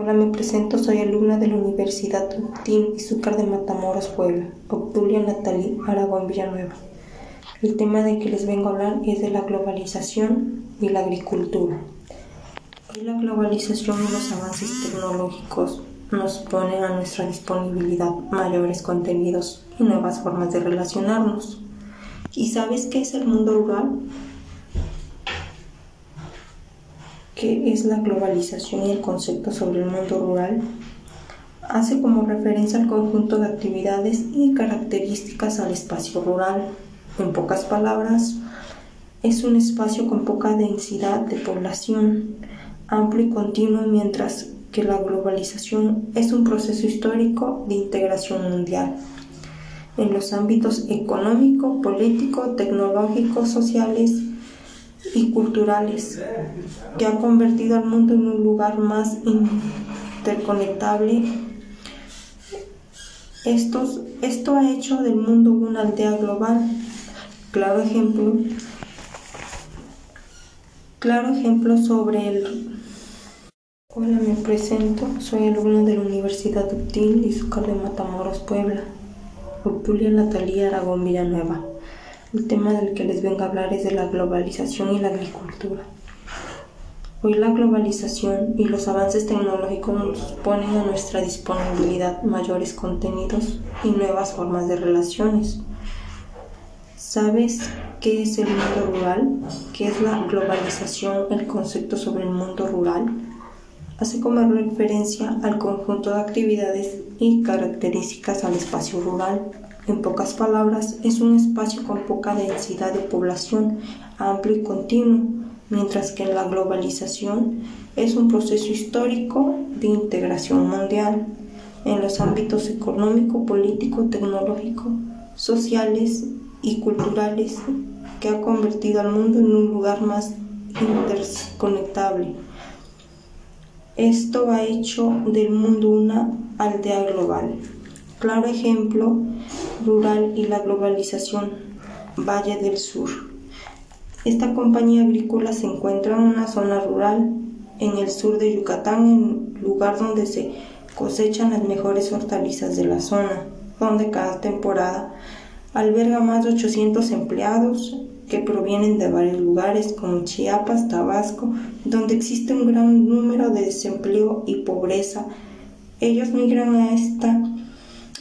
Hola, me presento, soy alumna de la Universidad Tutín Izúcar de Matamoros, Puebla, Obtulia Natalí Aragón Villanueva. El tema de que les vengo a hablar es de la globalización y la agricultura. Hoy la globalización y los avances tecnológicos nos ponen a nuestra disponibilidad mayores contenidos y nuevas formas de relacionarnos. ¿Y sabes qué es el mundo rural? ¿Qué es la globalización y el concepto sobre el mundo rural? Hace como referencia al conjunto de actividades y características al espacio rural. En pocas palabras, es un espacio con poca densidad de población, amplio y continuo, mientras que la globalización es un proceso histórico de integración mundial en los ámbitos económico, político, tecnológico, sociales y culturales, que ha convertido al mundo en un lugar más interconectable. esto ha hecho del mundo una aldea global. Claro ejemplo, claro ejemplo sobre el... Hola, me presento, soy alumno de la Universidad Uptil y Izúcar de Matamoros, Puebla. Obtulia Natalia Aragón Villanueva. El tema del que les vengo a hablar es de la globalización y la agricultura. Hoy la globalización y los avances tecnológicos nos ponen a nuestra disponibilidad mayores contenidos y nuevas formas de relaciones. ¿Sabes qué es el mundo rural? ¿Qué es la globalización? El concepto sobre el mundo rural hace como referencia al conjunto de actividades y características al espacio rural en pocas palabras, es un espacio con poca densidad de población, amplio y continuo, mientras que la globalización es un proceso histórico de integración mundial en los ámbitos económico, político, tecnológico, sociales y culturales que ha convertido al mundo en un lugar más interconectable. Esto ha hecho del mundo una aldea global. Claro ejemplo rural y la globalización. Valle del Sur. Esta compañía agrícola se encuentra en una zona rural en el sur de Yucatán, en lugar donde se cosechan las mejores hortalizas de la zona, donde cada temporada alberga más de 800 empleados que provienen de varios lugares como Chiapas, Tabasco, donde existe un gran número de desempleo y pobreza. Ellos migran a esta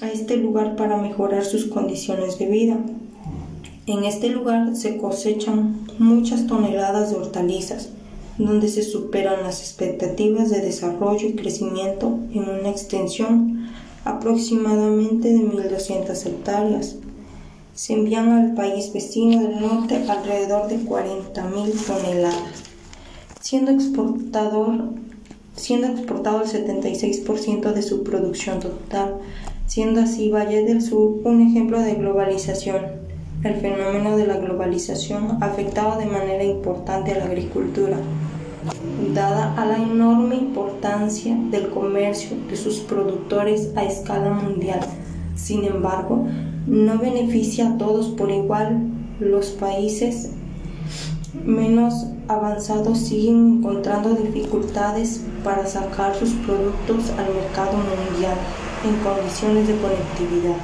a este lugar para mejorar sus condiciones de vida. En este lugar se cosechan muchas toneladas de hortalizas, donde se superan las expectativas de desarrollo y crecimiento en una extensión aproximadamente de 1.200 hectáreas. Se envían al país vecino del norte alrededor de 40.000 toneladas, siendo exportador siendo exportado el 76% de su producción total, siendo así Valle del Sur un ejemplo de globalización. El fenómeno de la globalización ha afectado de manera importante a la agricultura, dada a la enorme importancia del comercio de sus productores a escala mundial. Sin embargo, no beneficia a todos por igual. Los países menos avanzados siguen encontrando dificultades para sacar sus productos al mercado mundial en condiciones de conectividad.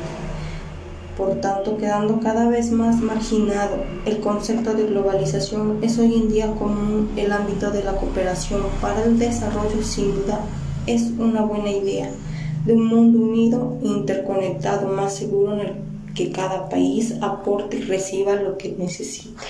Por tanto, quedando cada vez más marginado, el concepto de globalización es hoy en día común el ámbito de la cooperación para el desarrollo sin duda es una buena idea de un mundo unido e interconectado más seguro en el que cada país aporte y reciba lo que necesite.